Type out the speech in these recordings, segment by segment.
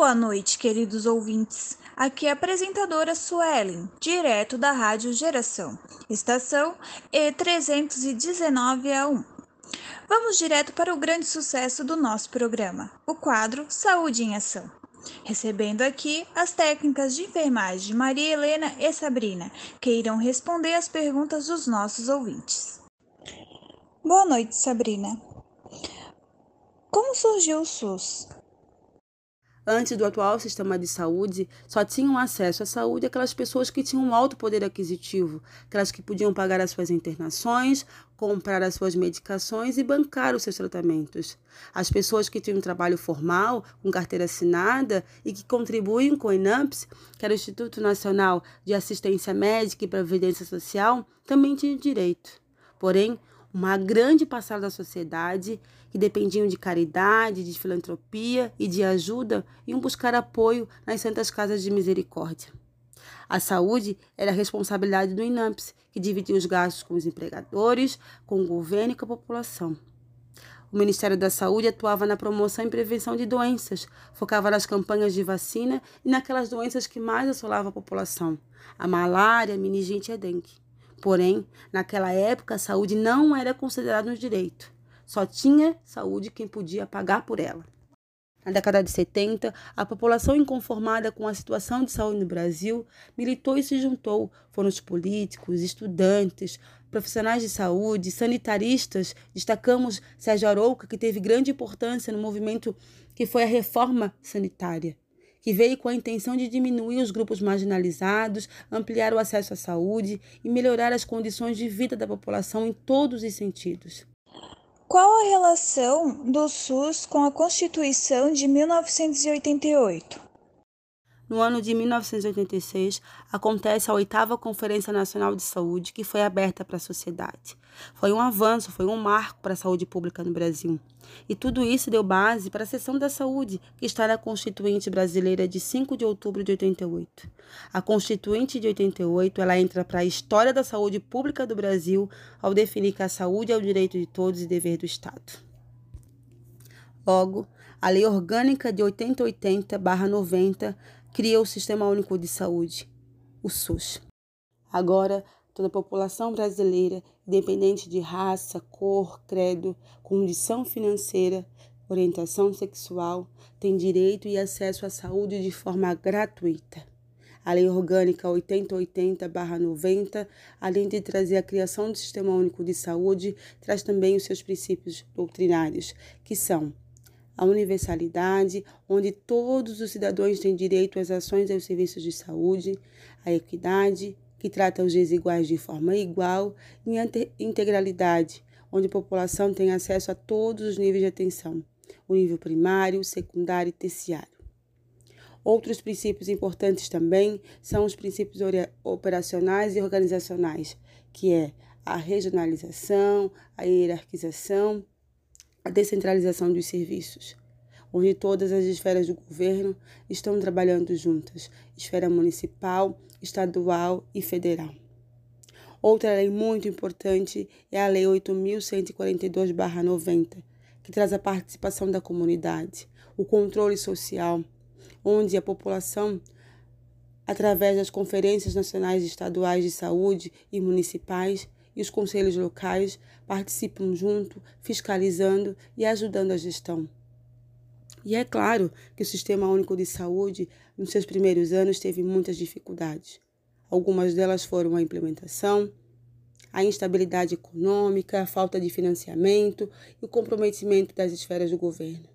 Boa noite, queridos ouvintes. Aqui é a apresentadora Suelen, direto da Rádio Geração, estação E319 a 1. Vamos direto para o grande sucesso do nosso programa, o quadro Saúde em Ação. Recebendo aqui as técnicas de enfermagem Maria Helena e Sabrina, que irão responder as perguntas dos nossos ouvintes. Boa noite, Sabrina. Como surgiu o SUS? Antes do atual sistema de saúde, só tinham acesso à saúde aquelas pessoas que tinham um alto poder aquisitivo, aquelas que podiam pagar as suas internações, comprar as suas medicações e bancar os seus tratamentos. As pessoas que tinham um trabalho formal, com carteira assinada e que contribuem com o INAMPS, que era o Instituto Nacional de Assistência Médica e Previdência Social, também tinham direito. Porém, uma grande parcela da sociedade que dependiam de caridade, de filantropia e de ajuda iam buscar apoio nas santas casas de misericórdia. A saúde era a responsabilidade do INAMPS, que dividia os gastos com os empregadores, com o governo e com a população. O Ministério da Saúde atuava na promoção e prevenção de doenças, focava nas campanhas de vacina e naquelas doenças que mais assolavam a população: a malária, a meningite e a dengue. Porém, naquela época, a saúde não era considerada um direito. Só tinha saúde quem podia pagar por ela. Na década de 70, a população inconformada com a situação de saúde no Brasil militou e se juntou. Foram os políticos, estudantes, profissionais de saúde, sanitaristas. Destacamos Sérgio Arouca, que teve grande importância no movimento que foi a reforma sanitária que veio com a intenção de diminuir os grupos marginalizados, ampliar o acesso à saúde e melhorar as condições de vida da população em todos os sentidos. Qual a relação do SUS com a Constituição de 1988? No ano de 1986, acontece a oitava Conferência Nacional de Saúde, que foi aberta para a sociedade. Foi um avanço, foi um marco para a saúde pública no Brasil. E tudo isso deu base para a Seção da Saúde, que está na Constituinte Brasileira de 5 de outubro de 88. A Constituinte de 88 ela entra para a história da saúde pública do Brasil ao definir que a saúde é o direito de todos e dever do Estado. Logo, a Lei Orgânica de 8080-90 cria o Sistema Único de Saúde, o SUS. Agora, toda a população brasileira, independente de raça, cor, credo, condição financeira, orientação sexual, tem direito e acesso à saúde de forma gratuita. A Lei Orgânica 8080-90, além de trazer a criação do Sistema Único de Saúde, traz também os seus princípios doutrinários, que são a universalidade, onde todos os cidadãos têm direito às ações e aos serviços de saúde, a equidade, que trata os desiguais de forma igual, e a integralidade, onde a população tem acesso a todos os níveis de atenção, o nível primário, secundário e terciário. Outros princípios importantes também são os princípios operacionais e organizacionais, que é a regionalização, a hierarquização a descentralização dos serviços, onde todas as esferas do governo estão trabalhando juntas esfera municipal, estadual e federal. Outra lei muito importante é a Lei 8.142-90, que traz a participação da comunidade, o controle social, onde a população, através das conferências nacionais e estaduais de saúde e municipais, e os conselhos locais participam junto, fiscalizando e ajudando a gestão. E é claro que o Sistema Único de Saúde, nos seus primeiros anos, teve muitas dificuldades. Algumas delas foram a implementação, a instabilidade econômica, a falta de financiamento e o comprometimento das esferas do governo.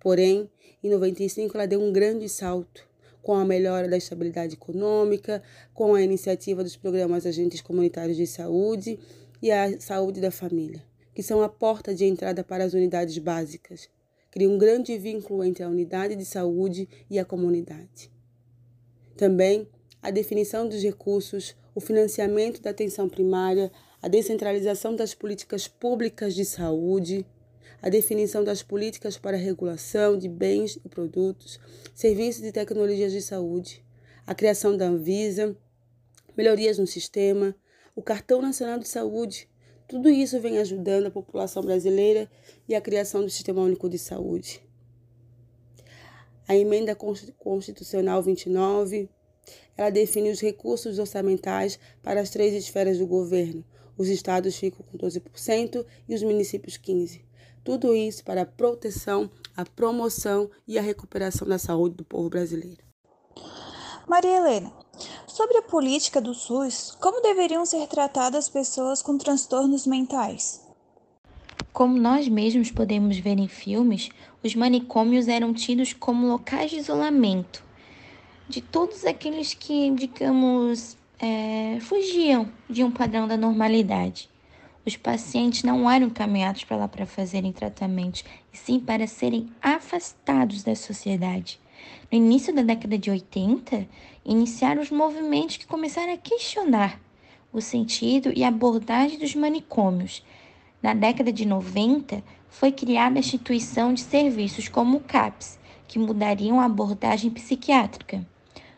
Porém, em 95 ela deu um grande salto com a melhora da estabilidade econômica, com a iniciativa dos programas agentes comunitários de saúde e a saúde da família, que são a porta de entrada para as unidades básicas. Cria um grande vínculo entre a unidade de saúde e a comunidade. Também a definição dos recursos, o financiamento da atenção primária, a descentralização das políticas públicas de saúde, a definição das políticas para regulação de bens e produtos, serviços e tecnologias de saúde, a criação da Anvisa, melhorias no sistema, o Cartão Nacional de Saúde. Tudo isso vem ajudando a população brasileira e a criação do Sistema Único de Saúde. A emenda constitucional 29, ela define os recursos orçamentais para as três esferas do governo. Os estados ficam com 12% e os municípios 15%. Tudo isso para a proteção, a promoção e a recuperação da saúde do povo brasileiro. Maria Helena, sobre a política do SUS, como deveriam ser tratadas pessoas com transtornos mentais? Como nós mesmos podemos ver em filmes, os manicômios eram tidos como locais de isolamento de todos aqueles que, digamos, é, fugiam de um padrão da normalidade. Os pacientes não eram encaminhados para lá para fazerem tratamentos, e sim para serem afastados da sociedade. No início da década de 80, iniciaram os movimentos que começaram a questionar o sentido e abordagem dos manicômios. Na década de 90, foi criada a instituição de serviços como o CAPS, que mudariam a abordagem psiquiátrica.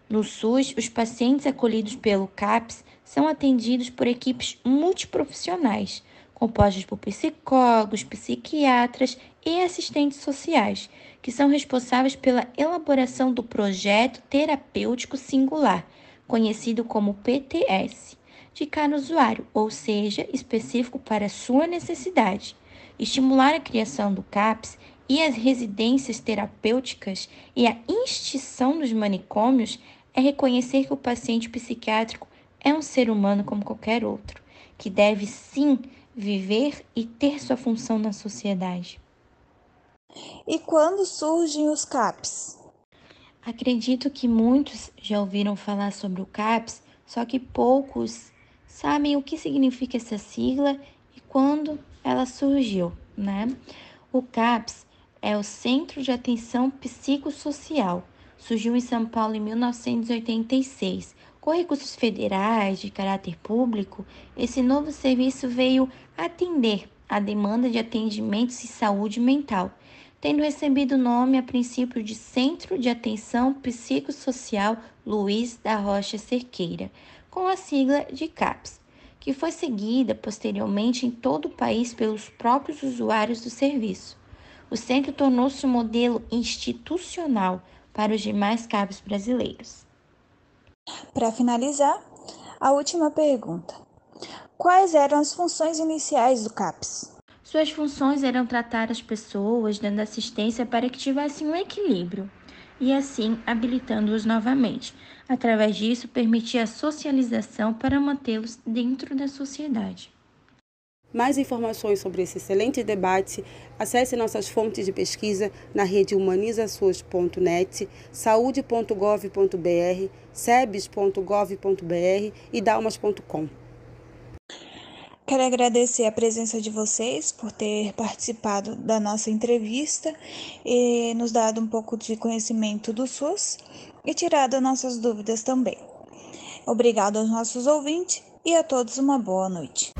No SUS, os pacientes acolhidos pelo CAPS são atendidos por equipes multiprofissionais, compostas por psicólogos, psiquiatras e assistentes sociais, que são responsáveis pela elaboração do projeto terapêutico singular, conhecido como PTS, de cada usuário, ou seja, específico para sua necessidade. Estimular a criação do CAPS e as residências terapêuticas e a extinção dos manicômios é reconhecer que o paciente psiquiátrico é um ser humano como qualquer outro, que deve sim viver e ter sua função na sociedade. E quando surgem os CAPs? Acredito que muitos já ouviram falar sobre o CAPS, só que poucos sabem o que significa essa sigla e quando ela surgiu, né? O CAPS é o Centro de Atenção Psicossocial surgiu em São Paulo em 1986. Com recursos federais de caráter público, esse novo serviço veio atender a demanda de atendimentos e saúde mental, tendo recebido o nome a princípio de Centro de Atenção Psicossocial Luiz da Rocha Cerqueira, com a sigla de CAPS, que foi seguida posteriormente em todo o país pelos próprios usuários do serviço. O centro tornou-se um modelo institucional para os demais cabos brasileiros. Para finalizar, a última pergunta: Quais eram as funções iniciais do CAPS? Suas funções eram tratar as pessoas, dando assistência para que tivessem um equilíbrio e assim habilitando-os novamente. Através disso, permitia a socialização para mantê-los dentro da sociedade. Mais informações sobre esse excelente debate, acesse nossas fontes de pesquisa na rede humanizasus.net, saúde.gov.br, sebes.gov.br e dalmas.com. Quero agradecer a presença de vocês por ter participado da nossa entrevista e nos dado um pouco de conhecimento do SUS e tirado nossas dúvidas também. Obrigado aos nossos ouvintes e a todos uma boa noite.